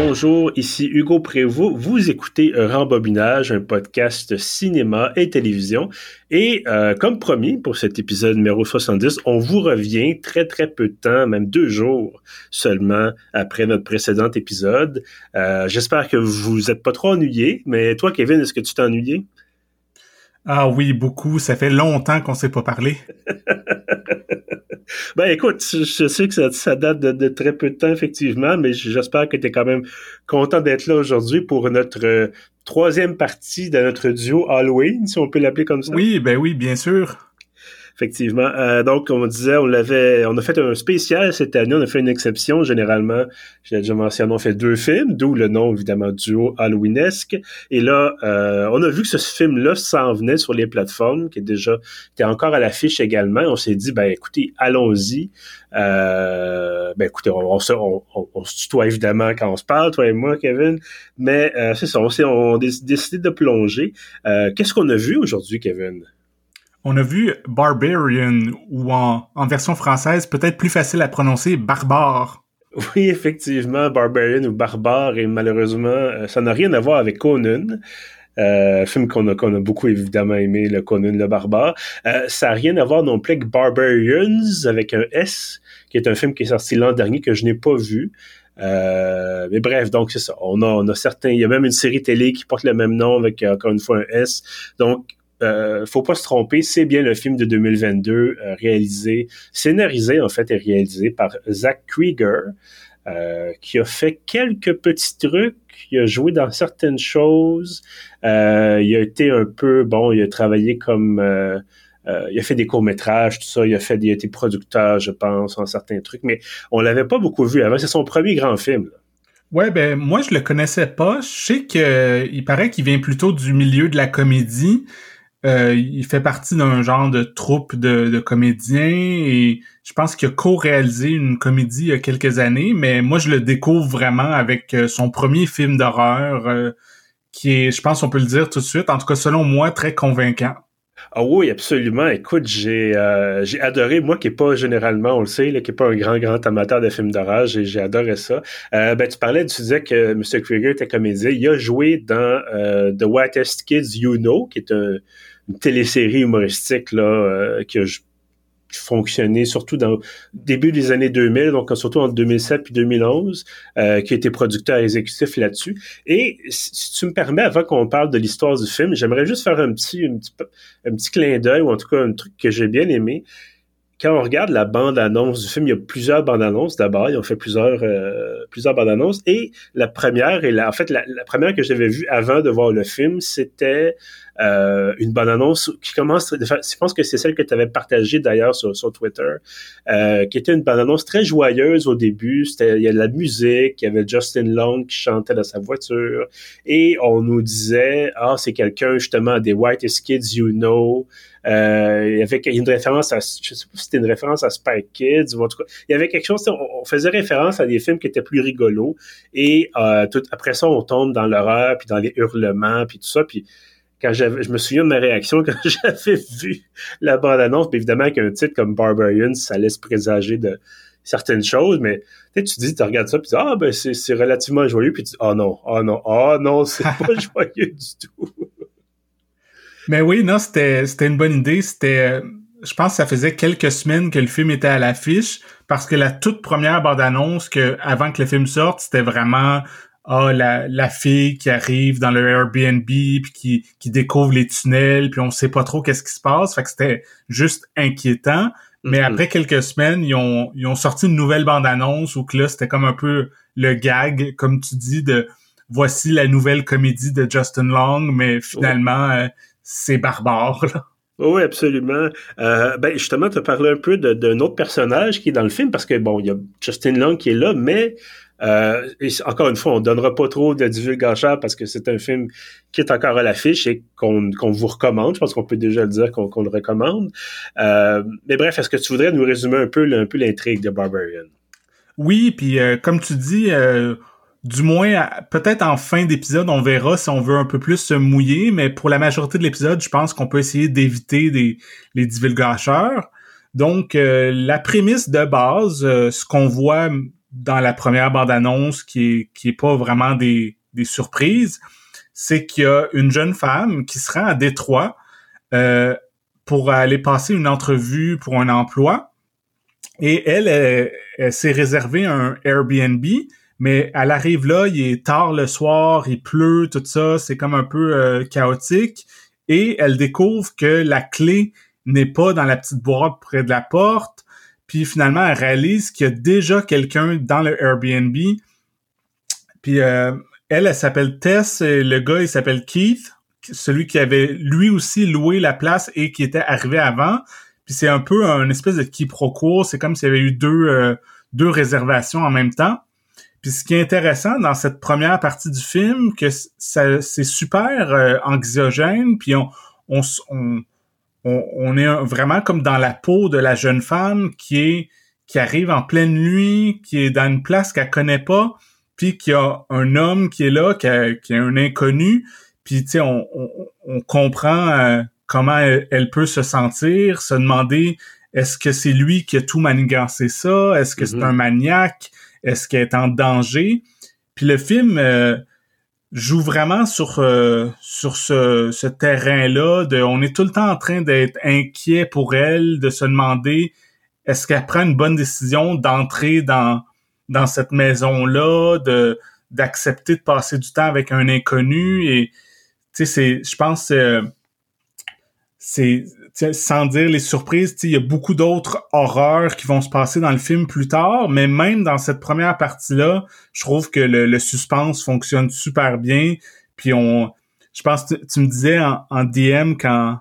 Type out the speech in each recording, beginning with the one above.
Bonjour, ici Hugo Prévost. Vous écoutez Rembobinage, un podcast cinéma et télévision. Et euh, comme promis, pour cet épisode numéro 70, on vous revient très très peu de temps, même deux jours seulement après notre précédent épisode. Euh, J'espère que vous êtes pas trop ennuyé, mais toi, Kevin, est-ce que tu t'es ennuyé? Ah oui, beaucoup. Ça fait longtemps qu'on s'est pas parlé. Ben écoute, je sais que ça, date de, très peu de temps, effectivement, mais j'espère que tu es quand même content d'être là aujourd'hui pour notre euh, troisième partie de notre duo Halloween, si on peut l'appeler comme ça. Oui, ben oui, bien sûr. Effectivement. Euh, donc, on disait, on l'avait, on a fait un spécial cette année, on a fait une exception. Généralement, j'ai déjà mentionné, on fait deux films, d'où le nom, évidemment, duo Halloweenesque. Et là, euh, on a vu que ce film-là s'en venait sur les plateformes, qui est déjà, était encore à l'affiche également. On s'est dit, ben écoutez, allons-y. Euh, ben écoutez, on, se, on, tutoie évidemment quand on se parle, toi et moi, Kevin. Mais euh, c'est ça, on, on a décidé de plonger. Qu'est-ce qu'on a vu aujourd'hui, Kevin? On a vu Barbarian, ou en, version française, peut-être plus facile à prononcer, Barbare. Oui, effectivement, Barbarian ou Barbare, et malheureusement, euh, ça n'a rien à voir avec Conan. Euh, film qu'on a, qu'on a beaucoup évidemment aimé, le Conan le Barbare. Euh, ça n'a rien à voir non plus avec Barbarians, avec un S, qui est un film qui est sorti l'an dernier que je n'ai pas vu. Mais bref, donc c'est ça. On a, on a. Il y a même une série télé qui porte le même nom avec encore une fois un S. Donc euh, faut pas se tromper, c'est bien le film de 2022 euh, réalisé, scénarisé en fait et réalisé par Zach Krieger, euh, qui a fait quelques petits trucs, il a joué dans certaines choses, euh, il a été un peu bon, il a travaillé comme il a fait des courts-métrages, tout ça, il a fait, il a été producteur, je pense, en certains trucs, mais on l'avait pas beaucoup vu avant. C'est son premier grand film. Là. Ouais, ben moi je le connaissais pas. Je sais que il paraît qu'il vient plutôt du milieu de la comédie. Euh, il fait partie d'un genre de troupe de, comédiens et je pense qu'il a co-réalisé une comédie il y a quelques années, mais moi je le découvre vraiment avec euh, son premier film d'horreur euh, qui est, je pense on peut le dire tout de suite, en tout cas selon moi, très convaincant. Ah oui, absolument. Écoute, j'ai j'ai adoré, moi qui est pas généralement, on le sait, là, qui est pas un grand, grand amateur de films d'horreur, j'ai, j'ai adoré ça. ben, tu parlais, tu disais que M. Krieger était comédien. Il a joué dans The Whitest Kids You Know, qui est un, une télésérie humoristique là, euh, qui a fonctionné surtout dans début des années 2000, donc surtout en 2007 puis 2011, euh, qui a été producteur exécutif là-dessus. Et si tu me permets, avant qu'on parle de l'histoire du film, j'aimerais juste faire un petit, un petit, un petit clin d'œil, ou en tout cas un truc que j'ai bien aimé quand on regarde la bande-annonce du film, il y a plusieurs bandes-annonces d'abord. Ils ont fait plusieurs, euh, plusieurs bandes-annonces. Et la première, et la, en fait, la, première que j'avais vue avant de voir le film, c'était euh, une bande-annonce qui commence, je pense que c'est celle que tu avais partagée d'ailleurs sur, sur Twitter, euh, qui était une bande-annonce très joyeuse au début. Il y a de la musique, il y avait Justin Long qui chantait dans sa voiture. Et on nous disait, ah, c'est quelqu'un justement des Whitest Kids You Know. Euh, il y avait une référence à, je sais pas si c'était une référence à Spike Kids ou en tout cas, il y avait quelque chose, on, faisait référence à des films qui étaient plus rigolos et euh, tout, après ça, on tombe dans l'horreur puis dans les hurlements puis tout ça puis quand je me souviens de ma réaction quand j'avais vu la bande-annonce, évidemment qu'un titre comme Barbarian, ça laisse présager de certaines choses, mais tu dis, tu regardes ça, puis tu dis, ah, ben, c'est, relativement joyeux, puis tu dis, oh non, oh non, oh non, c'est pas joyeux du tout. Mais oui, non, c'était c'était une bonne idée. C'était, je pense que ça faisait quelques semaines que le film était à l'affiche parce que la toute première bande-annonce que avant que le film sorte, c'était vraiment ah la, la fille qui arrive dans le Airbnb puis qui, qui découvre les tunnels puis on sait pas trop qu'est-ce qui se passe. Fait que c'était juste inquiétant. Mais mm-hmm. après quelques semaines, ils ont, ils ont sorti une nouvelle bande-annonce où que là, c'était comme un peu le gag, comme tu dis, de voici la nouvelle comédie de Justin Long, mais finalement, euh, c'est barbare. Là. Oui, absolument. Euh, ben justement, tu as parlé un peu d'un autre personnage qui est dans le film parce que bon, il y a Justin Long qui est là, mais euh, encore une fois, on donnera pas trop de divulgation parce que c'est un film qui est encore à l'affiche et qu'on vous recommande. Je pense qu'on peut déjà le dire qu'on le recommande. Euh, mais bref, est-ce que tu voudrais nous résumer un peu, un peu l'intrigue de Barbarian? Oui, puis comme tu dis, du moins, peut-être en fin d'épisode, on verra si on veut un peu plus se mouiller, mais pour la majorité de l'épisode, je pense qu'on peut essayer d'éviter les divulgateurs. Donc, euh, la prémisse de base, euh, ce qu'on voit dans la première bande-annonce qui est, qui est pas vraiment des, des surprises, c'est qu'il y a une jeune femme qui se rend à Détroit euh, pour aller passer une entrevue pour un emploi. Et elle, elle, s'est réservé un Airbnb, mais elle arrive là, il est tard le soir, il pleut, tout ça, c'est comme un peu euh, chaotique. Et elle découvre que la clé n'est pas dans la petite boîte près de la porte. Puis finalement, elle réalise qu'il y a déjà quelqu'un dans le Airbnb. Puis euh, elle, elle s'appelle Tess, et le gars, il s'appelle Keith, celui qui avait lui aussi loué la place et qui était arrivé avant. Puis c'est un peu un espèce de quiproquo. C'est comme s'il y avait eu deux, euh, deux réservations en même temps. Puis ce qui est intéressant dans cette première partie du film, que ça, c'est super euh, anxiogène, puis on, on, on, on, est vraiment comme dans la peau de la jeune femme qui est qui arrive en pleine nuit, qui est dans une place qu'elle connaît pas, puis qui a un homme qui est là, qui, qui est un inconnu, puis tu sais, on, on, comprend euh, comment elle, peut se sentir, se demander est-ce que c'est lui qui a tout manigancé ça, est-ce que c'est mm-hmm. un maniaque, est-ce qu'elle est en danger, puis le film euh, joue vraiment sur euh, sur ce, ce terrain-là de on est tout le temps en train d'être inquiet pour elle, de se demander est-ce qu'elle prend une bonne décision d'entrer dans dans cette maison-là, de d'accepter de passer du temps avec un inconnu? Et tu sais c'est je pense euh, c'est sans dire les surprises, il y a beaucoup d'autres horreurs qui vont se passer dans le film plus tard, mais même dans cette première partie-là, je trouve que le, suspense fonctionne super bien. Puis on, je pense, tu, tu me disais en, DM quand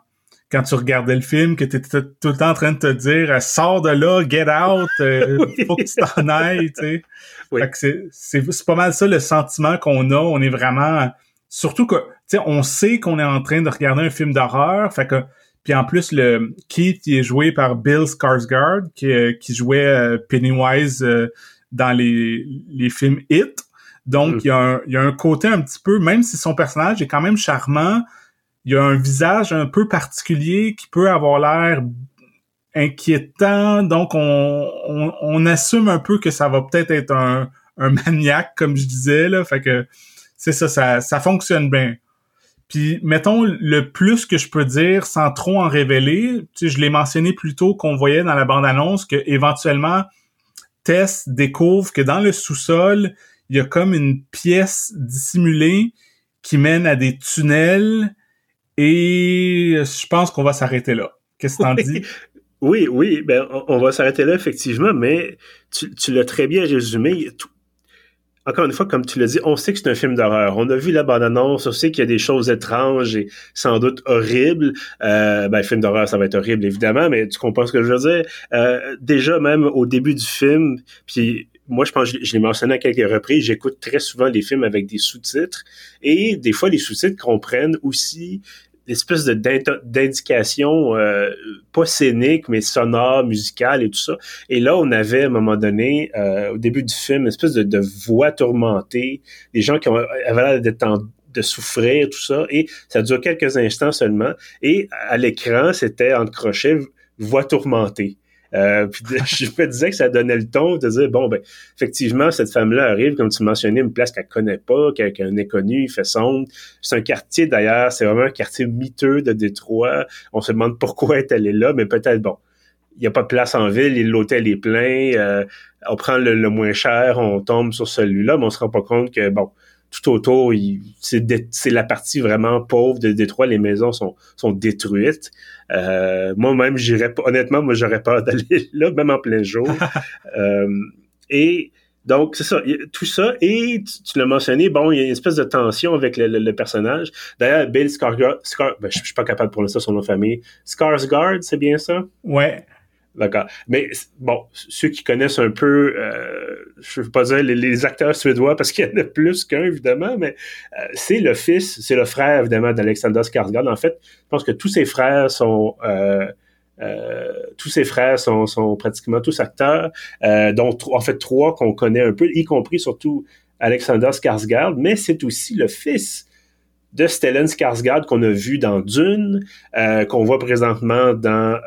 quand tu regardais le film que tu étais tout le temps en train de te dire sors de là, get out, euh, faut que tu t'en ailles, tu sais. c'est pas mal ça le sentiment qu'on a. On est vraiment surtout que tu sais, on sait qu'on est en train de regarder un film d'horreur, fait que puis en plus, le Keith il est joué par Bill Skarsgård, qui, euh, qui jouait euh, Pennywise euh, dans les, les films Hit. Donc, mm. il, y a un, il y a un côté un petit peu, même si son personnage est quand même charmant, il y a un visage un peu particulier qui peut avoir l'air inquiétant. Donc, on, on, on, assume un peu que ça va peut-être être un, un maniaque, comme je disais. Là. Fait que c'est ça, ça, ça fonctionne bien. Puis, mettons, le plus que je peux dire sans trop en révéler, tu sais, je l'ai mentionné plus tôt qu'on voyait dans la bande-annonce que éventuellement Tess découvre que dans le sous-sol, il y a comme une pièce dissimulée qui mène à des tunnels et je pense qu'on va s'arrêter là. Qu'est-ce que t'en dis? Oui, oui, ben on va s'arrêter là effectivement, mais tu, tu l'as très bien résumé encore une fois, comme tu l'as dit, on sait que c'est un film d'horreur. On a vu la bande-annonce, on sait qu'il y a des choses étranges et sans doute horribles. Euh, ben, film d'horreur, ça va être horrible, évidemment, mais tu comprends ce que je veux dire? Euh, déjà, même au début du film, puis moi, je pense, je l'ai mentionné à quelques reprises, j'écoute très souvent les films avec des sous-titres et des fois, les sous-titres comprennent aussi l'espèce de d'indication euh, pas scénique mais sonore musicale et tout ça. Et là on avait à un moment donné euh, au début du film une espèce de, de voix tourmentée des gens qui ont, avaient l'air d'être de souffrir tout ça. Et ça dure quelques instants seulement. Et à l'écran c'était en crochet voix tourmentée euh, je me disais que ça donnait le ton de dire bon ben effectivement cette femme-là arrive comme tu mentionnais une place qu'elle connaît pas, qu'elle est inconnue, il fait sombre. C'est un quartier d'ailleurs, c'est vraiment un quartier miteux de Détroit. On se demande pourquoi elle est là, mais peut-être bon. Il n'y a pas de place en ville, l'hôtel est plein, euh, on prend le, le, moins cher, on tombe sur celui-là, mais on se rend pas compte que bon, tout autour, c'est la partie vraiment pauvre de Détroit. Les maisons sont, sont détruites. Euh, moi-même, j'irais honnêtement, moi, j'aurais peur d'aller là, même en plein jour. euh, et donc, c'est ça, tout ça. Et tu, l'as mentionné, bon, il y a une espèce de tension avec le, personnage. D'ailleurs, Bill Skarsgård, ben, je, suis pas capable de prononcer son nom de famille. Skarsgård, c'est bien ça? Ouais. D'accord. Mais bon, ceux qui connaissent un peu, euh, je ne veux pas dire les, acteurs suédois parce qu'il y en a plus qu'un évidemment, mais euh, c'est le fils, c'est le frère évidemment d'Alexander Skarsgård. En fait, je pense que tous ses frères sont euh, euh tous ses frères sont, sont pratiquement tous acteurs, euh, dont en fait trois qu'on connaît un peu, y compris surtout Alexander Skarsgård, mais c'est aussi le fils de Stellan Skarsgård qu'on a vu dans Dune, qu'on voit présentement dans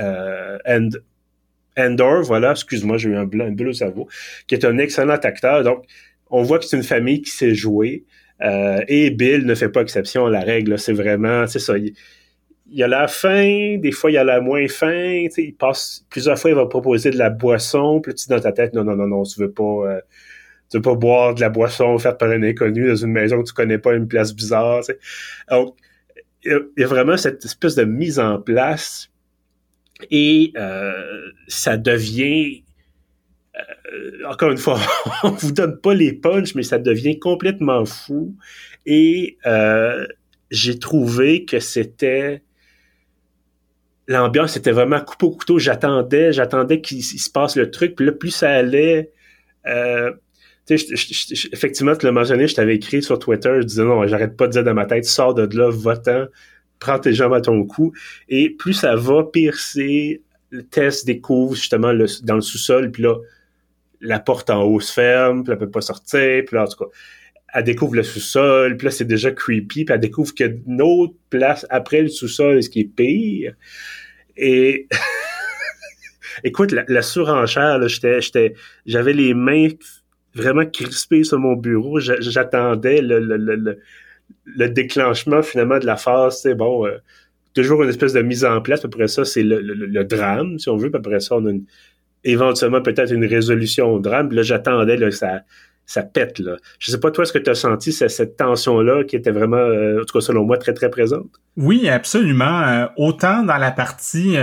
euh, Andor, voilà, excuse-moi, j'ai eu un blanc, un au cerveau, qui est un excellent acteur. Donc, on voit que c'est une famille qui sait jouer. Euh, et Bill ne fait pas exception à la règle. C'est vraiment, c'est ça. Il, y a la faim, des fois il a la moins faim. Il passe plusieurs fois, il va proposer de la boisson. Puis tu dans ta tête, non, non, non, non, tu veux pas, euh, tu veux pas boire de la boisson faite par un inconnu dans une maison que tu connais pas, une place bizarre. Donc, il y a vraiment cette espèce de mise en place et euh, ça devient euh, encore une fois, on vous donne pas les punchs, mais ça devient complètement fou. Et euh, j'ai trouvé que c'était l'ambiance était vraiment coupé au couteau. J'attendais, j'attendais qu'il se passe le truc. Puis là, plus ça allait, euh, effectivement, tu l'as mentionné, je t'avais écrit sur Twitter, je disais non, j'arrête pas de dire dans ma tête, sors de là, votant, prends tes jambes à ton cou. Et plus ça va. Le test découvre justement dans le sous-sol, puis là, la porte en haut se ferme, puis elle peut pas sortir, puis là, en tout cas, elle découvre le sous-sol, puis là, c'est déjà creepy, puis elle découvre qu'il y autre place après le sous-sol, ce qui est pire. Et écoute, la, surenchère, j'étais, j'étais, j'avais les mains vraiment crispées sur mon bureau, j'attendais le, le, le, le, déclenchement finalement de la phase, c'est bon, euh, toujours une espèce de mise en place, après ça, c'est le, le, drame, si on veut, après ça, on a éventuellement peut-être une résolution au drame. là, j'attendais que ça, ça pète. Là. Je sais pas, toi, est-ce que tu as senti cette, tension-là qui était vraiment, euh, en tout cas selon moi, très, très présente? Oui, absolument. Euh, autant dans la partie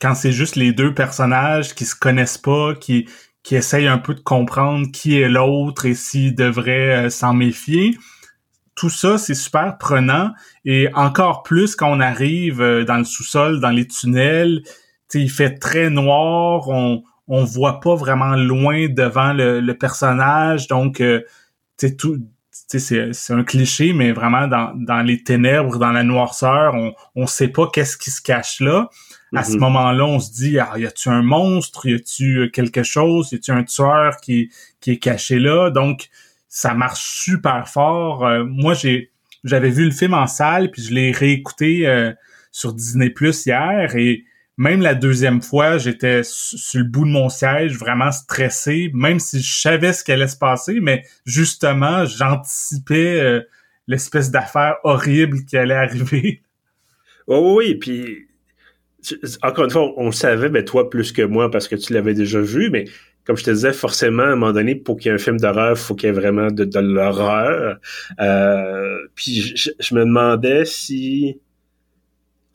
quand c'est juste les deux personnages qui se connaissent pas, qui, qui essayent un peu de comprendre qui est l'autre et s'ils devraient s'en méfier. Tout ça, c'est super prenant. Et encore plus quand on arrive dans le sous-sol, dans les tunnels, il fait très noir, on on voit pas vraiment loin devant le, personnage, donc euh, tout c'est un cliché, mais vraiment dans, dans les ténèbres, dans la noirceur, on on sait pas qu'est-ce qui se cache là. À ce mm-hmm. moment-là, on se dit, ah, y a-tu un monstre, y a-tu quelque chose, y a-tu un tueur qui qui est caché là? Donc ça marche super fort. Euh, moi, j'ai j'avais vu le film en salle, puis je l'ai réécouté euh, sur Disney Plus hier et même la deuxième fois, j'étais sur le bout de mon siège, vraiment stressé, même si je savais ce qui allait se passer, mais justement, j'anticipais euh, l'espèce d'affaire horrible qui allait arriver. Oui, oui, puis encore une fois, on le savait, mais toi plus que moi parce que tu l'avais déjà vu, mais comme je te disais, forcément, à un moment donné, pour qu'il y ait un film d'horreur, faut qu'il y ait vraiment de, l'horreur. Euh, puis je, me demandais si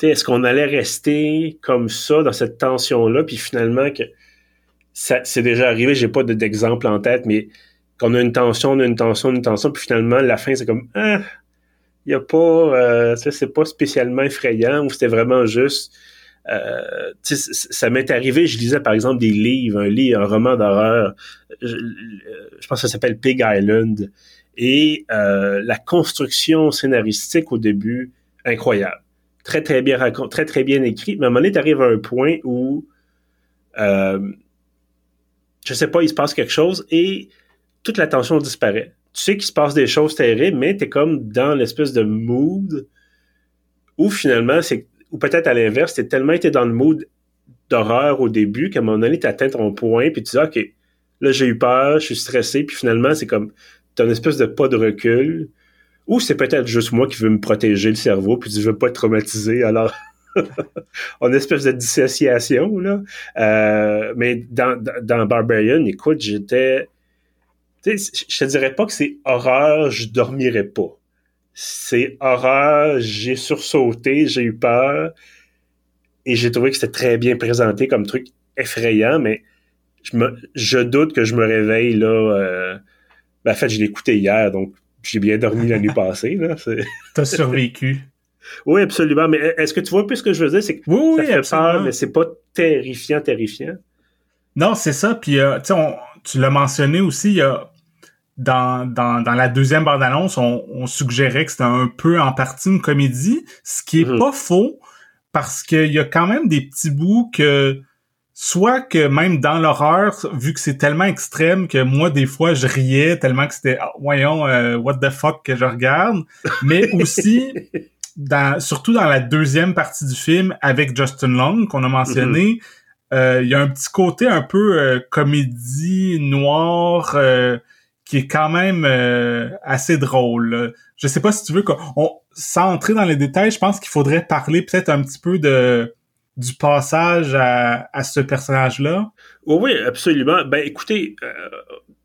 est-ce qu'on allait rester comme ça, dans cette tension-là, puis finalement que ça c'est déjà arrivé, j'ai pas d'exemple en tête, mais qu'on a une tension, on a une tension, une tension, puis finalement, la fin, c'est comme Ah, il y a pas euh, c'est pas spécialement effrayant, ou c'était vraiment juste euh, ça m'est arrivé, je lisais par exemple des livres, un livre, un roman d'horreur, je, pense que ça s'appelle Pig Island, et euh, la construction scénaristique au début, incroyable très très bien raconté, très très bien écrit, mais à un moment donné, tu arrives à un point où euh, je sais pas, il se passe quelque chose et toute la tension disparaît. Tu sais qu'il se passe des choses terribles, mais tu es comme dans l'espèce de mood où finalement, c'est ou peut-être à l'inverse, tu tellement été dans le mood d'horreur au début qu'à un moment donné, tu atteint ton point, puis tu dis, OK, là, j'ai eu peur, je suis stressé, puis finalement, c'est comme, tu as une espèce de pas de recul, ou c'est peut-être juste moi qui veux me protéger le cerveau, puis je veux pas être traumatisé, alors une espèce de dissociation, là. Euh, mais dans, dans Barbarian, écoute, j'étais... Je te dirais pas que c'est horreur, je dormirais pas. C'est horreur, j'ai sursauté, j'ai eu peur, et j'ai trouvé que c'était très bien présenté comme truc effrayant, mais je, me, je doute que je me réveille, là... Euh, ben, en fait, je l'ai écouté hier, donc j'ai bien dormi la nuit passée. Là. T'as survécu. Oui, absolument. Mais est-ce que tu vois peu ce que je veux dire? C'est que oui, ça fait peur, mais c'est pas terrifiant, terrifiant. Non, c'est ça. Puis, euh, tu l'as mentionné aussi, il y a, dans, dans, dans la deuxième bande-annonce, on, on, suggérait que c'était un peu en partie une comédie, ce qui est mm-hmm. pas faux, parce qu'il y a quand même des petits bouts que soit que même dans l'horreur, vu que c'est tellement extrême que moi des fois je riais tellement que c'était ah, voyons euh, what the fuck que je regarde, mais aussi dans surtout dans la deuxième partie du film avec Justin Long qu'on a mentionné, il y a un petit côté un peu comédie noire qui est quand même assez drôle. Je sais pas si tu veux qu'on sans entrer dans les détails, je pense qu'il faudrait parler peut-être un petit peu de du passage à, à ce personnage-là. Oui, oui, absolument. Ben écoutez, euh,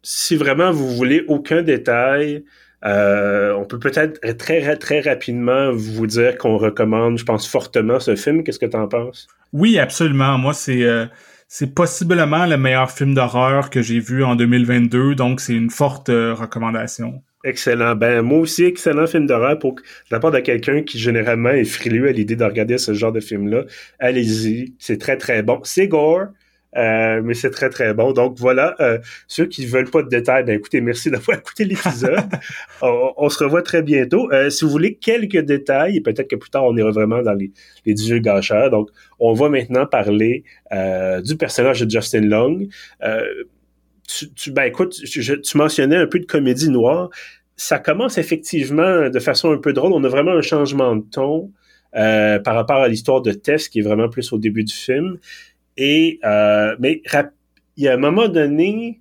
si vraiment vous voulez aucun détail, euh, on peut peut-être très très rapidement vous dire qu'on recommande, je pense fortement ce film. Qu'est-ce que tu en penses? Oui, absolument. Moi, c'est euh, c'est possiblement le meilleur film d'horreur que j'ai vu en 2022, donc c'est une forte recommandation. Excellent. Ben, moi aussi, excellent film d'horreur pour la part de quelqu'un qui généralement est frileux à l'idée de regarder ce genre de film-là. Allez-y. C'est très, très bon. C'est gore. Euh, mais c'est très très bon. Donc voilà, euh, ceux qui veulent pas de détails, ben écoutez, merci d'avoir écouté l'épisode. on, se revoit très bientôt. Euh, si vous voulez quelques détails, et peut-être que plus tard on ira vraiment dans les, les gâcheurs. Donc on va maintenant parler du personnage de Justin Long tu, ben écoute, tu mentionnais un peu de comédie noire. Ça commence effectivement de façon un peu drôle. On a vraiment un changement de ton par rapport à l'histoire de Tess, qui est vraiment plus au début du film. Et euh, mais il y a un moment donné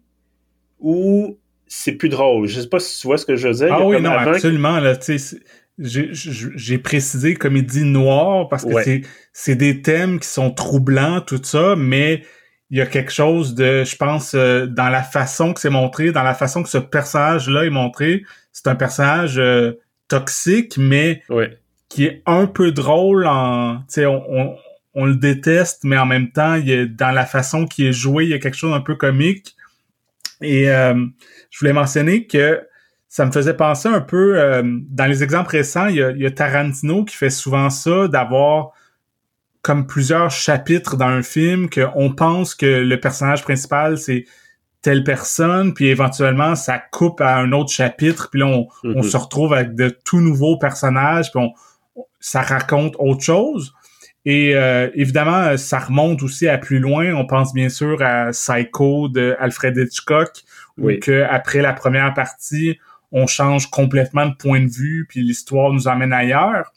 où c'est plus drôle. Je sais pas si tu vois ce que je veux dire. Ah oui, non, absolument. Là, j'ai précisé comédie noire parce que c'est des thèmes qui sont troublants, tout ça, mais il y a quelque chose de, je pense, euh, dans la façon que c'est montré, dans la façon que ce personnage-là est montré. C'est un personnage euh, toxique, mais qui est un peu drôle en, tu sais, on, on, le déteste, mais en même temps, il est, dans la façon qu'il est joué, il y a quelque chose d'un peu comique. Et euh, je voulais mentionner que ça me faisait penser un peu, dans les exemples récents, il y, a, il y a Tarantino qui fait souvent ça, d'avoir comme plusieurs chapitres dans un film qu'on pense que le personnage principal c'est telle personne, puis éventuellement ça coupe à un autre chapitre, puis là on, on mhm. se retrouve avec de tout nouveaux personnages, puis on, ça raconte autre chose. Et euh, évidemment, ça remonte aussi à plus loin. On pense bien sûr à Psycho de Alfred Hitchcock, où que après la première partie, on change complètement de point de vue, puis l'histoire nous emmène ailleurs.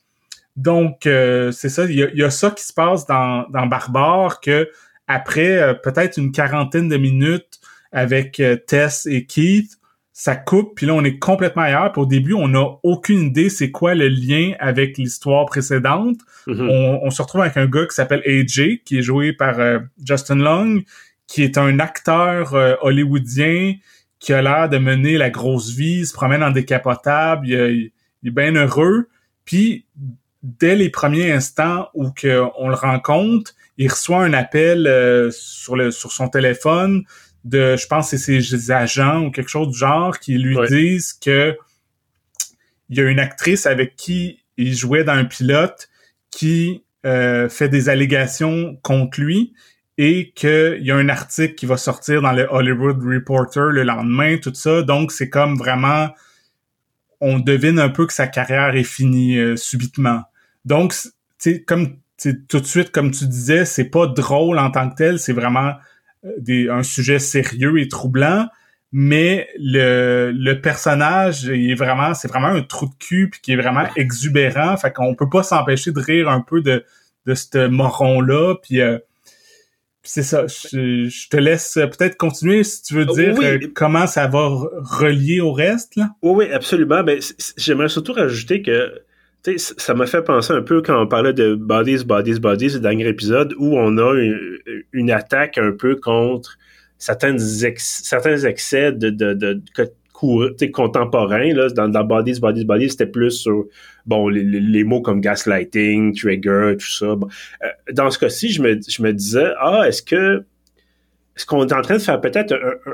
Donc, euh, c'est ça, il y, a, ça qui se passe dans, dans Barbare que après euh, peut-être une quarantaine de minutes avec euh, Tess et Keith, ça coupe, puis là on est complètement ailleurs. Puis au début, on n'a aucune idée c'est quoi le lien avec l'histoire précédente. Mm-hmm. on, on, se retrouve avec un gars qui s'appelle AJ, qui est joué par Justin Long, qui est un acteur hollywoodien qui a l'air de mener la grosse vie, il se promène en décapotable, il, il est bien heureux. Puis dès les premiers instants où que on le rencontre, il reçoit un appel euh, sur le sur son téléphone de, je pense, c'est ses agents ou quelque chose du genre qui lui disent que il y a une actrice avec qui il jouait dans un pilote qui euh, fait des allégations contre lui et qu'il y a un article qui va sortir dans le Hollywood Reporter le lendemain, tout ça. Donc, c'est comme vraiment, on devine un peu que sa carrière est finie euh, subitement. Donc, tu comme tout de suite, comme tu disais, c'est pas drôle en tant que tel, c'est vraiment des, un sujet sérieux et troublant. Mais le, le personnage, il est vraiment, c'est vraiment un trou de cul puis qui est vraiment exubérant. Fait qu'on peut pas s'empêcher de rire un peu de, de ce moron-là. Puis euh, c'est ça. Je, te laisse peut-être continuer si tu veux dire euh, comment ça va relier au reste. Là. Oui, oui, absolument. Ben, j'aimerais surtout rajouter que ça m'a fait penser un peu quand on parlait de Bodies, Bodies, Bodies, le dernier épisode, où on a une, attaque un peu contre certains, certains excès de, de. Là, dans, dans Bodies, Bodies, Bodies, c'était plus sur bon les, mots comme gaslighting, trigger, tout ça. Euh, dans ce cas-ci, je me, je me disais, ah, est-ce que est-ce qu'on est en train de faire peut-être un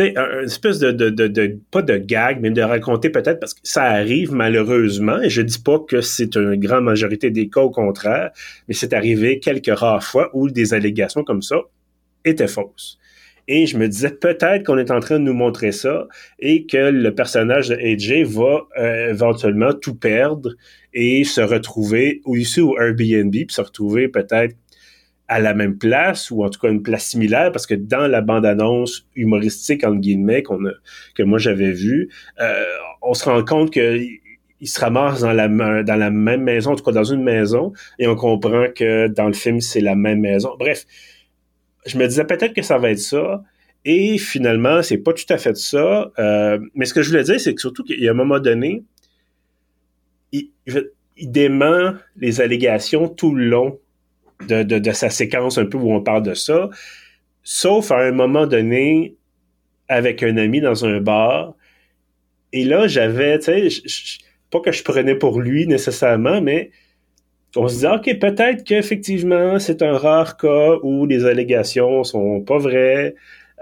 une espèce de, pas de gag, mais de raconter peut-être parce que ça arrive malheureusement, et je dis pas que c'est une grande majorité des cas au contraire, mais c'est arrivé quelques rares fois où des allégations comme ça étaient fausses. Et je me disais peut-être qu'on est en train de nous montrer ça et que le personnage de AJ va euh, éventuellement tout perdre et se retrouver ou ici au Airbnb, puis se retrouver peut-être à la même place ou en tout cas une place similaire parce que dans la bande-annonce humoristique entre guillemets qu'on a, que moi j'avais vu, euh, on se rend compte que il se ramasse dans la dans la même maison, en tout cas dans une maison, et on comprend que dans le film c'est la même maison. Bref, je me disais peut-être que ça va être ça. Et finalement, c'est pas tout à fait ça. Euh, mais ce que je voulais dire, c'est que surtout qu'il y a un moment donné, il, il, dément les allégations tout le long de, de, de, sa séquence un peu où on parle de ça. Sauf à un moment donné, avec un ami dans un bar. Et là, j'avais, tu sais, pas que je prenais pour lui nécessairement, mais on se disait, OK, peut-être qu'effectivement, c'est un rare cas où les allégations sont pas vraies.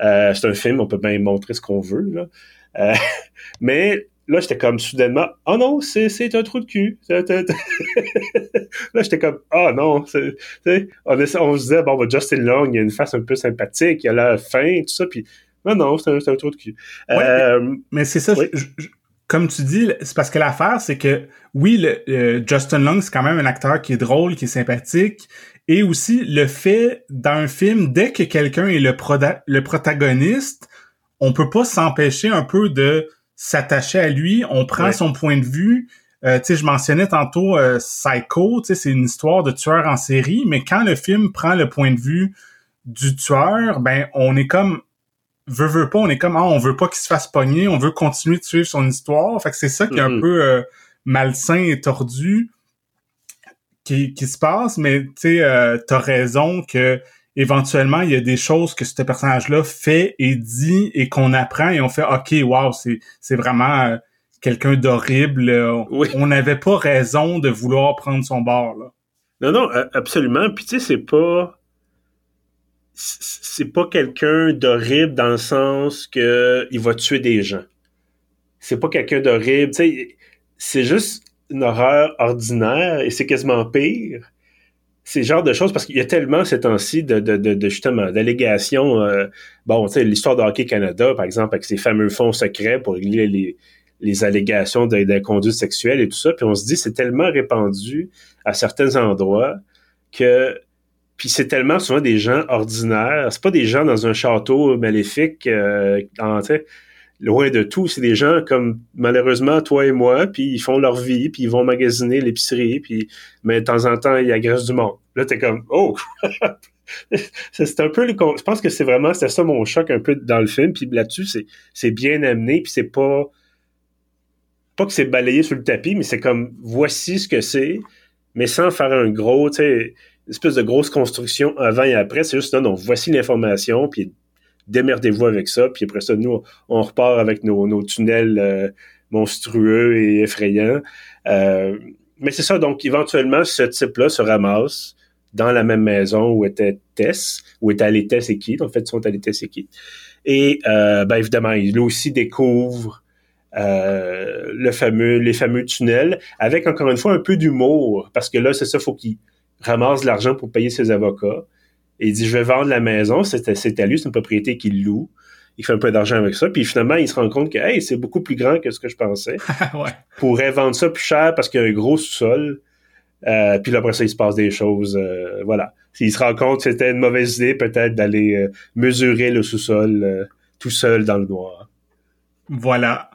Euh, c'est un film, on peut bien montrer ce qu'on veut. Là. Euh, mais là, j'étais comme soudainement, oh non, c'est un trou de cul. là, j'étais comme, oh non. On, on se disait, bon, bah, Justin Long, il a une face un peu sympathique, il a la fin, tout ça, puis non, non, c'est un, un, trou de cul. Euh, mais, c'est ça, comme tu dis, c'est parce que l'affaire, c'est que oui, le, Justin Long, c'est quand même un acteur qui est drôle, qui est sympathique, et aussi le fait dans un film, dès que quelqu'un est le, le protagoniste, on peut pas s'empêcher un peu de s'attacher à lui, on prend son point de vue. Euh, tu sais, je mentionnais tantôt euh, Psycho, tu sais, c'est une histoire de tueur en série, mais quand le film prend le point de vue du tueur, ben on est comme veut veut pas, on est comme ah, on veut pas qu'il se fasse pogner, on veut continuer de suivre son histoire. Fait que c'est ça qui est un mm-hmm. peu euh, malsain et tordu qui, qui se passe, mais tu sais, euh, t'as raison que éventuellement il y a des choses que ce personnage-là fait et dit et qu'on apprend et on fait ok, wow, c'est c'est vraiment euh, quelqu'un d'horrible. On n'avait pas raison de vouloir prendre son bord là. Non, non, absolument. Puis tu sais, c'est pas c'est pas quelqu'un d'horrible dans le sens que il va tuer des gens. C'est pas quelqu'un d'horrible, tu sais, c'est juste une horreur ordinaire et c'est quasiment pire. C'est le genre de choses parce qu'il y a tellement ces temps-ci de, de, de, justement d'allégations. Euh, bon, tu sais, l'histoire de Hockey Canada, par exemple, avec ses fameux fonds secrets pour régler les, les allégations d'inconduite sexuelle et tout ça. Puis on se dit c'est tellement répandu à certains endroits que puis c'est tellement souvent des gens ordinaires. C'est pas des gens dans un château maléfique, euh, en, loin de tout. C'est des gens comme malheureusement toi et moi, puis ils font leur vie, puis ils vont magasiner l'épicerie, puis mais de temps en temps ils agressent du monde. Là t'es comme oh. c'est un peu je pense que c'est vraiment c'était ça mon choc un peu dans le film puis là-dessus c'est c'est bien amené puis c'est pas pas que c'est balayé sur le tapis mais c'est comme voici ce que c'est mais sans faire un gros tu sais espèce de grosse construction avant et après. C'est juste, non, non, voici l'information, puis démerdez-vous avec ça. Puis après ça, nous, on repart avec nos, nos tunnels euh, monstrueux et effrayants. Euh, mais c'est ça, donc éventuellement, ce type-là se ramasse dans la même maison où était Tess, où était allé Tess et Keith. En fait, ils sont allés Tess et Keith. Et euh, ben, évidemment, il aussi découvre euh, le fameux, les fameux tunnels, avec encore une fois un peu d'humour, parce que là, c'est ça, faut qu'il ramasse l'argent pour payer ses avocats. Et il dit, je vais vendre la maison, c'est à lui, c'est une propriété qu'il loue. Il fait un peu d'argent avec ça. Puis finalement, il se rend compte que, hey, c'est beaucoup plus grand que ce que je pensais. ouais. Pourrait vendre ça plus cher parce qu'il y a un gros sous-sol. Euh, puis là, après ça, il se passe des choses. Euh, voilà. S'il se rend compte que c'était une mauvaise idée, peut-être d'aller euh, mesurer le sous-sol tout seul dans le noir. Voilà.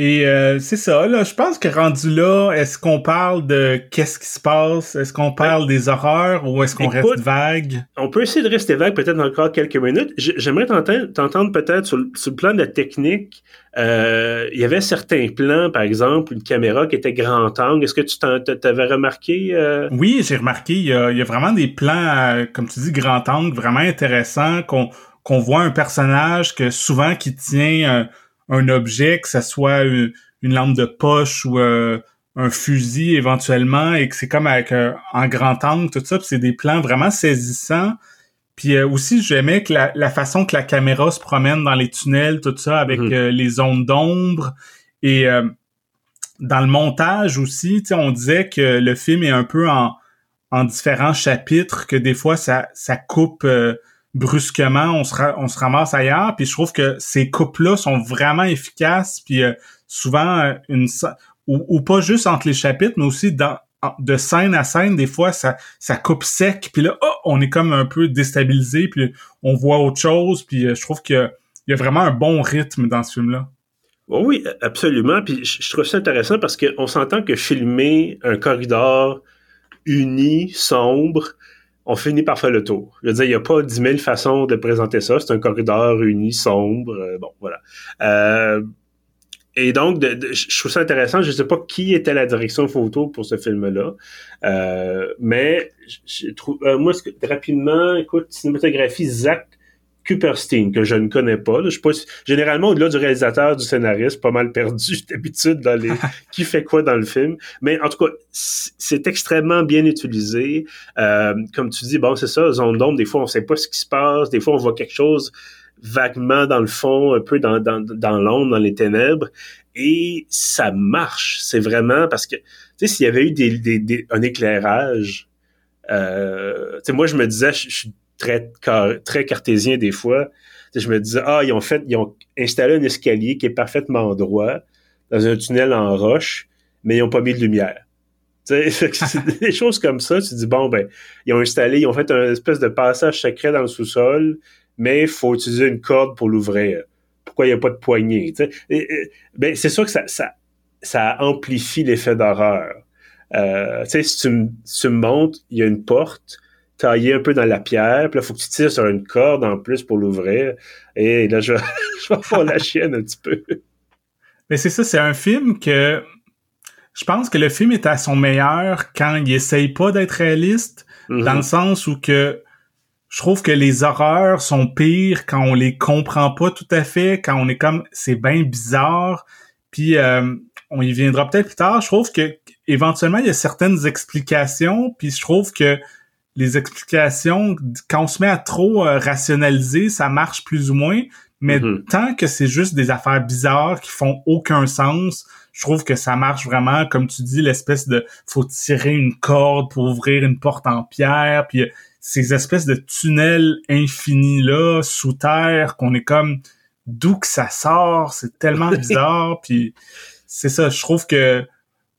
Et euh, c'est ça, là, je pense que rendu là, est-ce qu'on parle de qu'est-ce qui se passe? Est-ce qu'on parle des horreurs ou est-ce qu'on reste vague? On peut essayer de rester vague peut-être encore quelques minutes. J'aimerais t'entendre peut-être sur, le plan de la technique. Euh, il y avait certains plans, par exemple, une caméra qui était grand angle. Est-ce que tu t'avais remarqué? Euh? Oui, j'ai remarqué. Il y, a, vraiment des plans, comme tu dis, grand angle, vraiment intéressants, qu'on qu'on voit un personnage que souvent qui tient un objet, que ce soit une, lampe de poche ou euh, un fusil éventuellement, et que c'est comme avec un en grand angle, tout ça, c'est des plans vraiment saisissants. Puis euh, aussi, j'aimais que la, façon que la caméra se promène dans les tunnels, tout ça, avec mhm. euh, les zones d'ombre. Et dans le montage aussi, on disait que le film est un peu en, en différents chapitres, que des fois, ça, ça coupe brusquement, on se, ramasse ailleurs. Puis je trouve que ces coupes-là sont vraiment efficaces. Puis euh, souvent, euh, une ou, pas juste entre les chapitres, mais aussi dans de scène à scène, des fois, ça, ça coupe sec. Puis là, oh, on est comme un peu déstabilisé. Puis on voit autre chose. Puis euh, je trouve qu'il y a vraiment un bon rythme dans ce film-là. oui, absolument. Puis je trouve ça intéressant parce qu'on s'entend que filmer un corridor uni, sombre, on finit par faire le tour. Je veux dire, il n'y a pas dix mille façons de présenter ça. C'est un corridor uni, sombre. Euh, bon, voilà. Euh, et donc, je trouve ça intéressant. Je ne sais pas qui était la direction photo pour ce film-là, euh, mais je trouve, moi, rapidement, écoute, cinématographie, Zach Cooperstein, que je ne connais pas. Je suis pas généralement, au-delà du réalisateur, du scénariste, pas mal perdu d'habitude dans les qui fait quoi dans le film. Mais en tout cas, c'est extrêmement bien utilisé. Euh, comme tu dis, bon, c'est ça, zone d'ombre, des fois, on sait pas ce qui se passe. Des fois, on voit quelque chose vaguement dans le fond, un peu dans, dans, dans l'ombre, dans les ténèbres. Et ça marche. C'est vraiment parce que, tu sais, s'il y avait eu des, des, un éclairage, euh, tu sais, moi, je me disais, je suis très, très cartésien des fois. Je me disais, ah, ils ont fait, ils ont installé un escalier qui est parfaitement droit dans un tunnel en roche, mais ils n'ont pas mis de lumière. c'est des choses comme ça. Tu dis, bon, ben, ils ont installé, ils ont fait un espèce de passage secret dans le sous-sol, mais il faut utiliser une corde pour l'ouvrir. Pourquoi il n'y a pas de poignée? ben, c'est sûr que ça, ça, ça amplifie l'effet d'horreur. Euh, si tu, tu me montres, il y a une porte, tailler un peu dans la pierre, puis là, faut que tu tires sur une corde en plus pour l'ouvrir. Et là, je, je vais faire la chienne un petit peu. Mais c'est ça, c'est un film que je pense que le film est à son meilleur quand il essaye pas d'être réaliste, mm-hmm. dans le sens où que je trouve que les horreurs sont pires quand on les comprend pas tout à fait, quand on est comme c'est bien bizarre. Puis euh, on y viendra peut-être plus tard. Je trouve que éventuellement il y a certaines explications, puis je trouve que les explications, quand on se met à trop euh, rationaliser, ça marche plus ou moins. Mais mm-hmm. tant que c'est juste des affaires bizarres qui font aucun sens, je trouve que ça marche vraiment, comme tu dis, l'espèce de faut tirer une corde pour ouvrir une porte en pierre, puis euh, ces espèces de tunnels infinis là sous terre qu'on est comme d'où que ça sort, c'est tellement bizarre, puis c'est ça, je trouve que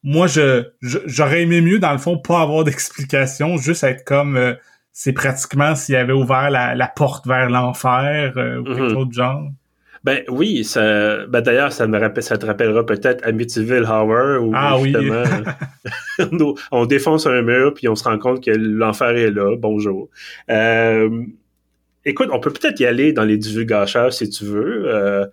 moi, je, j'aurais aimé mieux, dans le fond, pas avoir d'explication, juste être comme euh, c'est pratiquement s'il avait ouvert la, porte vers l'enfer euh, ou quelque mhm. chose de genre. Ben oui, ça, ben d'ailleurs, ça me rappelle, ça te rappellera peut-être Amityville Horror où ah, justement oui. on, défonce un mur puis on se rend compte que l'enfer est là. Bonjour. Euh, écoute, on peut peut-être y aller dans les divulgateurs si tu veux. Euh,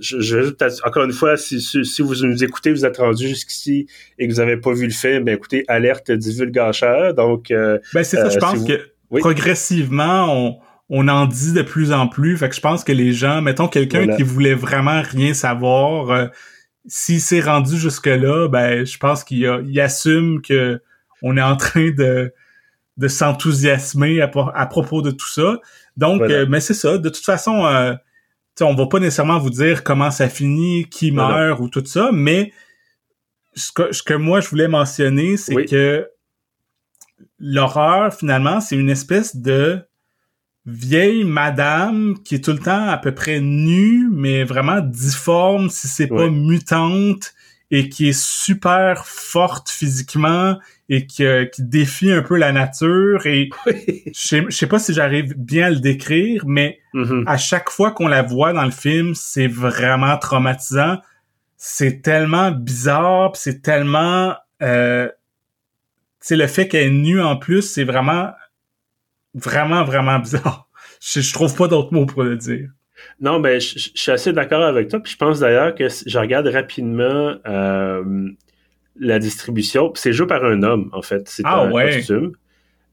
je, je encore une fois, si, si, vous nous écoutez, vous êtes rendu jusqu'ici et que vous n'avez pas vu le film, ben écoutez, alerte divulgateur. Donc, euh, ben c'est ça. je euh, pense que progressivement, on, on en dit de plus en plus. Fait que je pense que les gens, mettons quelqu'un qui voulait vraiment rien savoir, euh, s'il s'est rendu jusque là, ben je pense qu'il il assume que on est en train de de s'enthousiasmer à, à, propos de tout ça. Donc, mais c'est ça. De toute façon, euh, on va pas nécessairement vous dire comment ça finit, qui meurt ou tout ça, mais ce que, moi je voulais mentionner, c'est que l'horreur, finalement, c'est une espèce de vieille madame qui est tout le temps à peu près nue, mais vraiment difforme, si c'est pas mutante, et qui est super forte physiquement et qui, euh, qui défie un peu la nature et je, sais, sais pas si j'arrive bien à le décrire mais mm-hmm. à chaque fois qu'on la voit dans le film c'est vraiment traumatisant. C'est tellement bizarre c'est tellement euh, c'est le fait qu'elle est nue en plus c'est vraiment vraiment vraiment bizarre. Je, je trouve pas d'autres mots pour le dire non, ben, je, suis assez d'accord avec toi. Puis je pense d'ailleurs que je regarde rapidement euh, la distribution. C'est joué par un homme, en fait. C'est ah, un costume.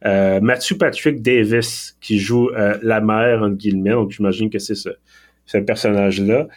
Euh, Matthew Patrick Davis qui joue euh, la mère, entre guillemets. Donc, j'imagine que c'est ce, ce personnage-là.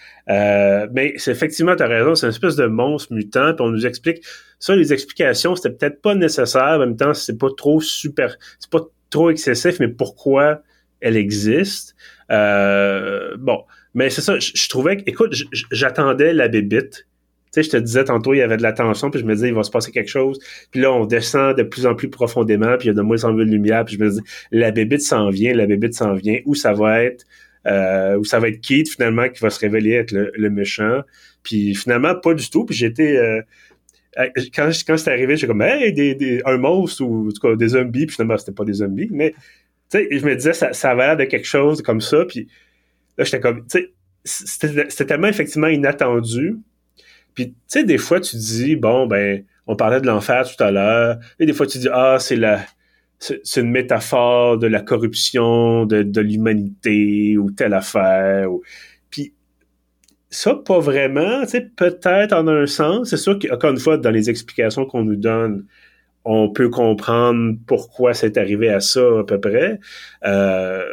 mais c'est effectivement, tu as raison, c'est une espèce de monstre mutant. Puis on nous explique. Ça, les explications, c'était peut-être pas nécessaire. En même temps, c'est pas trop super. C'est pas trop excessif, mais pourquoi elle existe? Euh, bon, mais c'est ça, je, trouvais que, écoute, j'attendais la bébite. Tu sais, je te disais tantôt, il y avait de la tension, puis je me disais, il va se passer quelque chose. Puis là, on descend de plus en plus profondément, puis il y a de moins en moins de lumière, puis je me dis, la bébite s'en vient, la bébite s'en vient, où ça va être, euh, où ça va être Keith, finalement, qui va se révéler être le, méchant. Puis finalement, pas du tout, puis j'étais... Euh, quand, quand c'est arrivé, j'ai comme, hey, des, un monstre ou en tout cas, des zombies, puis finalement, c'était pas des zombies, mais sais, je me disais, ça, ça avait l'air de quelque chose comme ça, puis là, j'étais comme, tu sais, c'était tellement effectivement inattendu. Puis, tu sais, des fois, tu dis, bon, ben, on parlait de l'enfer tout à l'heure, et des fois, tu dis, ah, c'est la, c'est une métaphore de la corruption de, de l'humanité ou telle affaire. Puis ça, pas vraiment. Tu sais, peut-être en un sens. C'est sûr qu'encore une fois, dans les explications qu'on nous donne, on peut comprendre pourquoi c'est arrivé à ça à peu près. Euh,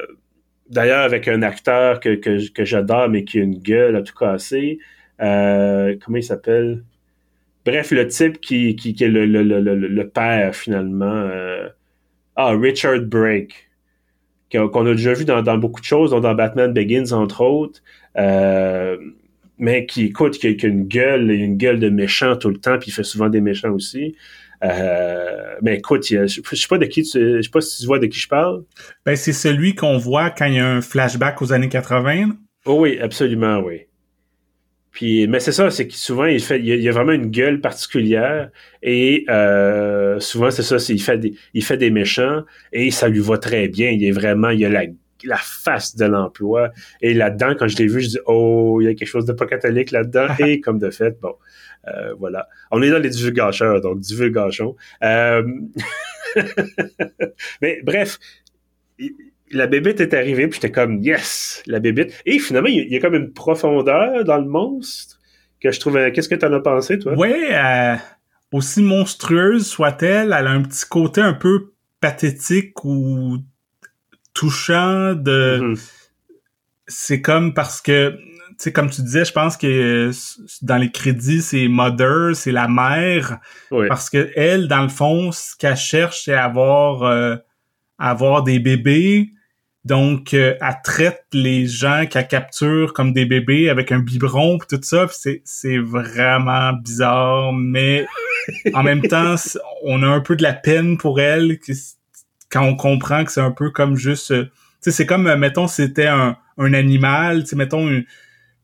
D'ailleurs, avec un acteur que, que, que j'adore, mais qui a une gueule à tout casser. Euh, comment il s'appelle? Bref, le type qui, qui, qui est le, le, le, le, père, finalement. Euh, ah, Richard Brake, qu'on a déjà vu dans, dans, beaucoup de choses, dans Batman Begins, entre autres. Euh, mais qui écoute, qui, a une gueule, une gueule de méchant tout le temps, puis il fait souvent des méchants aussi. Euh, mais écoute, je, sais pas de qui je sais pas si tu vois de qui je parle. Ben, c'est celui qu'on voit quand il y a un flashback aux années 80. Oh oui, absolument, oui. Puis, mais c'est ça, c'est que souvent, il fait, il y, a, vraiment une gueule particulière et euh, souvent, c'est ça, il fait des, il fait des méchants et ça lui va très bien. Il est vraiment, il a la, la face de l'emploi. Et là-dedans, quand je l'ai vu, je dis, oh, il y a quelque chose de pas catholique là-dedans. et comme de fait, bon, euh, voilà. On est dans les divulgateurs, donc divulgation. Euh... mais bref, la bébête est arrivée, puis j'étais comme yes, la bébête. Et finalement, il y, a comme une profondeur dans le monstre que je trouvais. Qu'est-ce que tu en as pensé, toi? Ouais, euh, aussi monstrueuse soit-elle, elle a un petit côté un peu pathétique ou touchant de. Mm-hmm. C'est comme parce que, sais, comme tu disais, je pense que dans les crédits, c'est mother, c'est la mère, parce que elle, dans le fond, ce qu'elle cherche, c'est avoir euh, avoir des bébés donc, euh, elle traite les gens qu'elle capture comme des bébés avec un biberon et tout ça. C'est, c'est vraiment bizarre, mais en même temps, on a un peu de la peine pour elle quand on comprend que c'est un peu comme juste... Euh, tu sais, c'est comme, euh, mettons, c'était un, un animal, tu sais, mettons...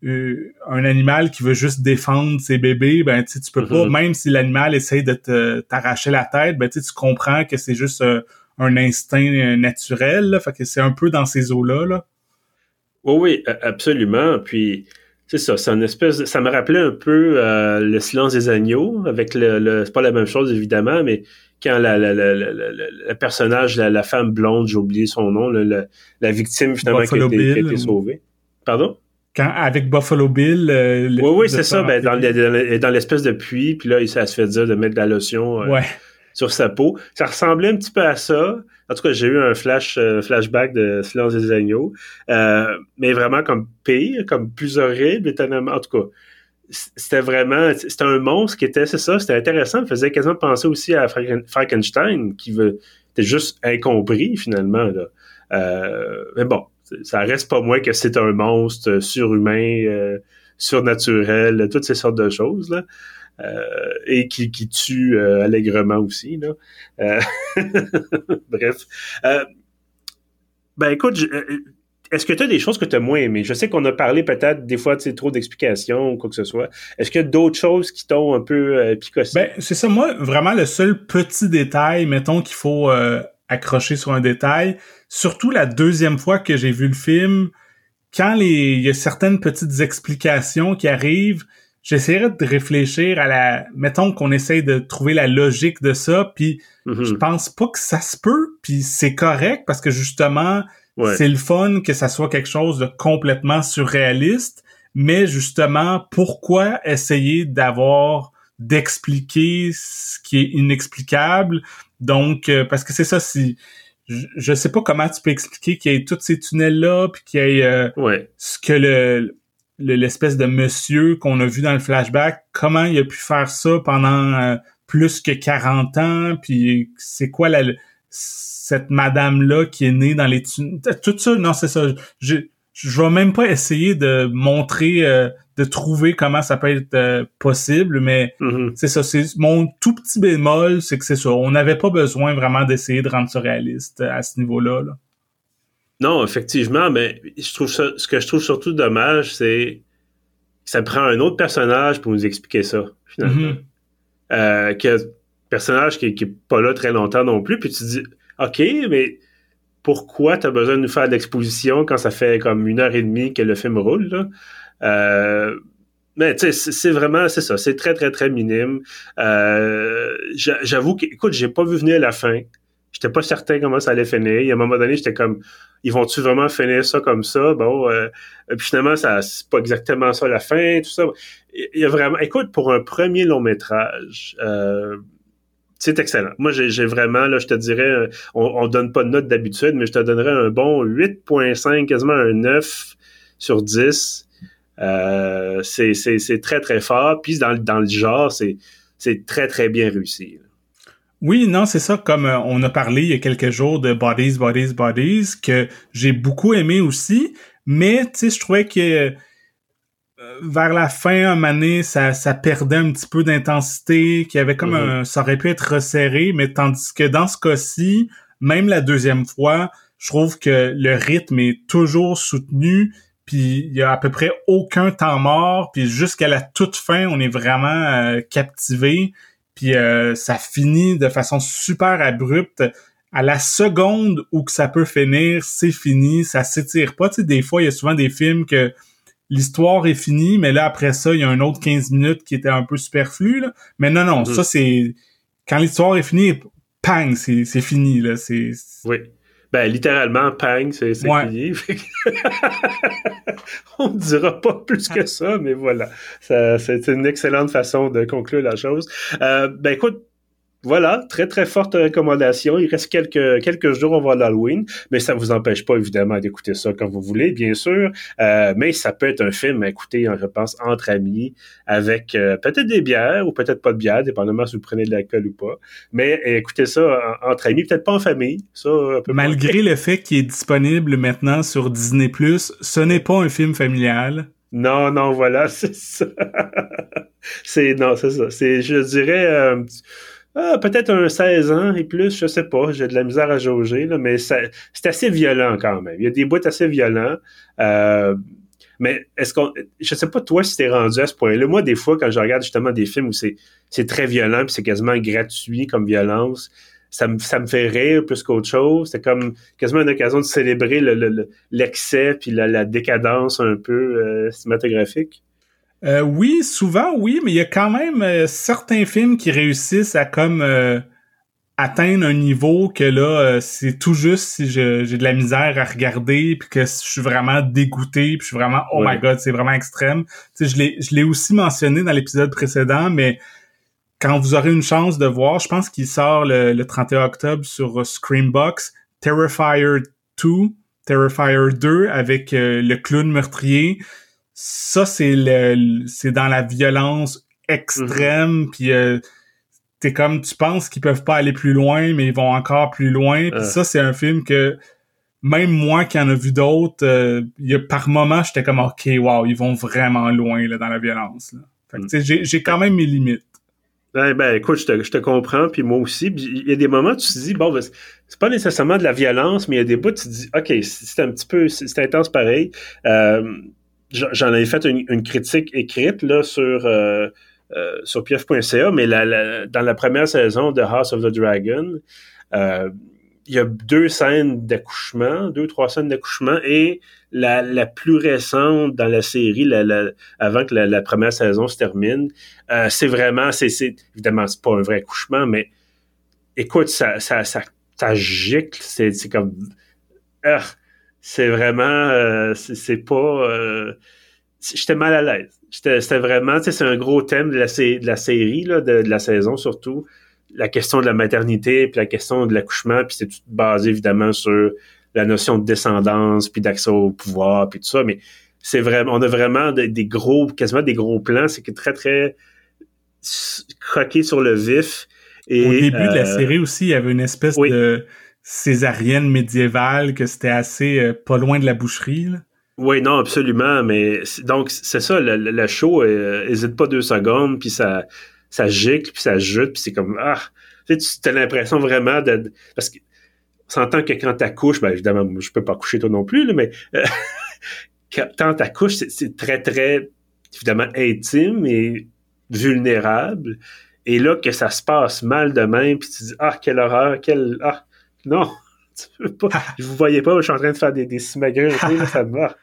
Un, animal qui veut juste défendre ses bébés, ben tu peux pas, mm-hmm. même si l'animal essaye de te, t'arracher la tête, ben tu comprends que c'est juste un instinct euh, naturel. Là, fait que c'est un peu dans ces eaux-là. Là. Oui, oui, absolument. Puis c'est ça, c'est une espèce ça me rappelait un peu euh, le silence des agneaux avec le, c'est pas la même chose évidemment, mais quand la, la, la, le personnage, la, femme blonde, j'ai oublié son nom, la victime finalement qui a, été, sauvée. Pardon? Quand, avec Buffalo Bill. Euh, oui, oui, c'est ça. Ben, dans, dans l'espèce de puits, puis là, ça se fait dire de mettre de la lotion. ouais sur sa peau. Ça ressemblait un petit peu à ça. En tout cas, j'ai eu un flash euh, flashback de Silence des agneaux, euh, mais vraiment comme pire, comme plus horrible, étonnamment. En tout cas, c'était vraiment, c'était un monstre qui était, c'est ça, c'était intéressant. Il faisait quasiment penser aussi à Frankenstein, qui veut, était juste incompris finalement. Là. Euh, mais bon, ça reste pas moins que c'est un monstre surhumain, surnaturel, toutes ces sortes de choses là. Euh, et qui, qui tue euh, allègrement aussi. Là. Euh, bref. ben écoute, est-ce que tu as des choses que tu as moins aimées? Je sais qu'on a parlé peut-être des fois, trop d'explications ou quoi que ce soit. Est-ce qu'il y a d'autres choses qui t'ont un peu euh, picossé? Ben, c'est ça. Moi, vraiment, le seul petit détail, mettons, qu'il faut accrocher sur un détail, surtout la deuxième fois que j'ai vu le film, quand les, il y a certaines petites explications qui arrivent, j'essaierais de réfléchir à la mettons qu'on essaye de trouver la logique de ça puis mm-hmm. je pense pas que ça se peut puis c'est correct parce que justement c'est le fun que ça soit quelque chose de complètement surréaliste mais justement pourquoi essayer d'avoir d'expliquer ce qui est inexplicable? Donc euh, parce que c'est ça si je, sais pas comment tu peux expliquer qu'il y ait tous ces tunnels là puis qu'il y ait euh, ce que le l'espèce de monsieur qu'on a vu dans le flashback, comment il a pu faire ça pendant euh, plus que 40 ans, puis c'est quoi la, cette madame-là qui est née dans les... Tout ça, non, c'est ça. Je, je vais même pas essayer de montrer, euh, de trouver comment ça peut être euh, possible, mais mm-hmm. c'est ça. C'est mon tout petit bémol, c'est que c'est ça. On n'avait pas besoin vraiment d'essayer de rendre ça réaliste à ce niveau-là. Là. Non, effectivement, mais je trouve ça, ce que je trouve surtout dommage, c'est que ça prend un autre personnage pour nous expliquer ça, finalement. Mm-hmm. Euh, que personnage qui, qui est pas là très longtemps non plus, puis tu te dis, OK, mais pourquoi tu as besoin de nous faire de l'exposition quand ça fait comme une heure et demie que le film roule? Euh, mais tu sais, c'est vraiment, c'est ça, c'est très, très, très minime. Euh, J'avoue que, écoute, j'ai pas vu venir la fin j'étais pas certain comment ça allait finir. Et à un moment donné, j'étais comme, ils vont-tu vraiment finir ça comme ça? Bon, euh, puis finalement, ça, c'est pas exactement ça la fin, tout ça. Il y a vraiment, écoute, pour un premier long métrage, euh, c'est excellent. Moi, j'ai vraiment, là, je te dirais, on, on donne pas de note d'habitude, mais je te donnerais un bon 8.5, quasiment un 9 sur 10. Euh, c'est très, très fort. Puis dans, dans le genre, c'est très, très bien réussi. Oui, non, c'est ça, comme euh, on a parlé il y a quelques jours de Bodies, Bodies, Bodies, que j'ai beaucoup aimé aussi, mais, tu sais, je trouvais que euh, vers la fin, un année, ça, ça perdait un petit peu d'intensité, qu'il y avait comme mm-hmm. un, ça aurait pu être resserré, mais tandis que dans ce cas-ci, même la deuxième fois, je trouve que le rythme est toujours soutenu, puis il y a à peu près aucun temps mort, puis jusqu'à la toute fin, on est vraiment euh, captivé, puis euh, ça finit de façon super abrupte. À la seconde où que ça peut finir, c'est fini, ça s'étire pas. Tu sais, des fois, il y a souvent des films que l'histoire est finie, mais là, après ça, il y a un autre 15 minutes qui était un peu superflu. Là. Mais non, non, mm. ça, c'est... Quand l'histoire est finie, pang, c'est fini. Là. C'est... Oui. Ben, littéralement, pang, c'est fini. On ne dira pas plus que ça, mais voilà. C'est une excellente façon de conclure la chose. Euh, ben, écoute, voilà, très très forte recommandation. Il reste quelques quelques jours avant l'Halloween, mais ça vous empêche pas évidemment d'écouter ça quand vous voulez, bien sûr. Euh, mais ça peut être un film à écouter, je pense, entre amis, avec euh, peut-être des bières ou peut-être pas de bières, dépendamment si vous prenez de l'alcool ou pas. Mais écoutez ça entre amis, peut-être pas en famille. Ça, Malgré le fait qu'il est disponible maintenant sur Disney+, ce n'est pas un film familial. Non, non, voilà, c'est ça. c'est non, c'est ça. C'est, je dirais. Euh, ah, peut-être un 16 ans et plus, je sais pas, j'ai de la misère à jauger, là, mais c'est assez violent quand même. Il y a des bouts assez violents. Euh, mais est-ce qu'on. Je sais pas toi si t'es rendu à ce point-là. Moi, des fois, quand je regarde justement des films où c'est très violent puis c'est quasiment gratuit comme violence, ça me, ça me fait rire plus qu'autre chose. C'est comme quasiment une occasion de célébrer l'excès le, puis la, la, décadence un peu euh, cinématographique. Euh, oui, souvent oui, mais il y a quand même euh, certains films qui réussissent à comme euh, atteindre un niveau que là, c'est tout juste si j'ai de la misère à regarder, puis que je suis vraiment dégoûté, puis je suis vraiment oh my god, c'est vraiment extrême. Tu sais, je l'ai je l'ai aussi mentionné dans l'épisode précédent, mais quand vous aurez une chance de voir, je pense qu'il sort le, le 31 octobre sur Screambox, Terrifier 2, Terrifier 2 avec le clown meurtrier ça c'est le c'est dans la violence extrême mm-hmm. puis euh, t'es comme tu penses qu'ils peuvent pas aller plus loin mais ils vont encore plus loin puis ça c'est un film que même moi qui en a vu d'autres euh, y a, par moment j'étais comme ok wow ils vont vraiment loin là dans la violence là. Fait que, mm. j'ai quand même mes limites ben, ben écoute, je te, je te comprends, puis moi aussi. Il y a des moments où tu te dis, bon, ben, c'est pas nécessairement de la violence, mais il y a des bouts où tu te dis, OK, c'est un petit peu, c'est intense pareil. Euh, j'en avais fait une, critique écrite là sur euh, euh, sur pf.ca, mais la, dans la première saison de House of the Dragon, euh, il y a deux scènes d'accouchement, deux trois scènes d'accouchement, et la, la plus récente dans la série, la, avant que la, première saison se termine, c'est vraiment, c'est évidemment c'est pas un vrai accouchement, mais écoute, ça ça ça, ça gicle, c'est comme ah, c'est vraiment, euh, c'est pas, euh, j'étais mal à l'aise. C'était vraiment, tu sais, c'est un gros thème de la, de la série, là, de, la saison surtout, la question de la maternité, puis la question de l'accouchement, puis c'est tout basé évidemment sur la notion de descendance, puis d'accès au pouvoir, puis tout ça, mais c'est vraiment, on a vraiment des, gros, quasiment des gros plans, c'est que très, très croqué sur le vif. Et, Au début de la euh, série aussi, il y avait une espèce de césarienne médiévale, que c'était assez euh, pas loin de la boucherie. Oui, non, absolument. Mais donc, c'est ça, le, le show euh, pas deux secondes, puis ça, ça gicle, puis ça jute, puis c'est comme Ah! Tu sais, tu as l'impression vraiment de. Parce que s'entend que quand t'accouches, ben évidemment, je peux pas coucher toi non plus, mais euh, quand t'accouches, c'est très, très évidemment intime et vulnérable. Et là, que ça se passe mal de même, puis tu dis Ah, quelle horreur, quelle. Ah, non, tu veux pas. je vous voyais pas, je suis en train de faire des, des simagrées, ça me va.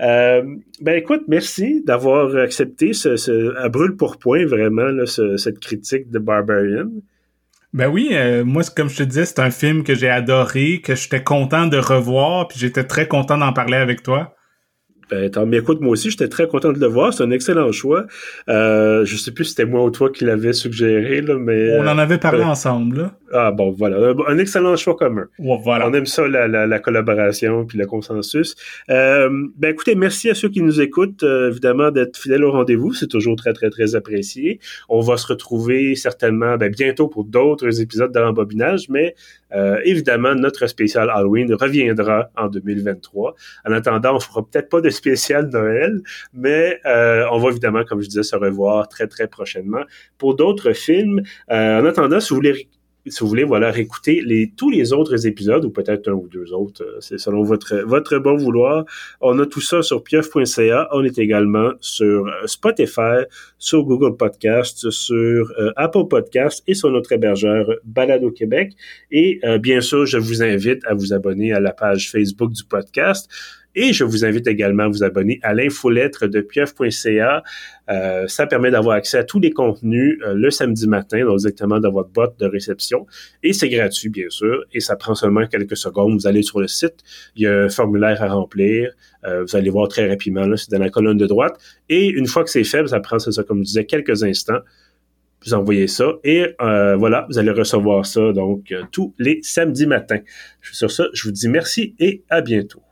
Euh, ben écoute, merci d'avoir accepté ce, ce à brûle pour point vraiment là, ce, cette critique de Barbarian. Ben oui, euh, moi, comme je te disais, c'est un film que j'ai adoré, que j'étais content de revoir, puis j'étais très content d'en parler avec toi. Ben, tant bien, écoute, moi aussi, j'étais très content de le voir. C'est un excellent choix. Euh, je sais plus si c'était moi ou toi qui l'avais suggéré, là, mais... On en avait parlé ensemble, là. Ah bon, voilà. Un, excellent choix commun. voilà. On aime ça, la, la, la collaboration puis le consensus. Euh, ben écoutez, merci à ceux qui nous écoutent, euh, évidemment, d'être fidèles au rendez-vous. C'est toujours très, très, très apprécié. On va se retrouver certainement ben, bientôt pour d'autres épisodes de Rembobinage, mais euh, évidemment, notre spécial Halloween reviendra en 2023. En attendant, on fera peut-être pas de spécial Noël, mais euh, on va évidemment, comme je disais, se revoir très, très prochainement pour d'autres films. Euh, en attendant, si vous voulez si vous voulez, voilà, réécouter tous les autres épisodes, ou peut-être un ou deux autres, euh, c'est selon votre, votre bon vouloir. On a tout ça sur pieuf.ca. On est également sur Spotify, sur Google Podcast, sur Apple Podcast et sur notre hébergeur Balado Québec. Et bien sûr, je vous invite à vous abonner à la page Facebook du podcast. Et je vous invite également à vous abonner à l'infolettre de pieuf.ca. Euh, ça permet d'avoir accès à tous les contenus euh, le samedi matin, donc directement dans votre boîte de réception. Et c'est gratuit, bien sûr, et ça prend seulement quelques secondes. Vous allez sur le site, il y a un formulaire à remplir. Euh, vous allez voir très rapidement, là, c'est dans la colonne de droite. Et une fois que c'est fait, ça prend, ça, comme je disais, quelques instants vous envoyez ça et voilà, vous allez recevoir ça donc tous les samedis matins. Sur ça, je vous dis merci et à bientôt.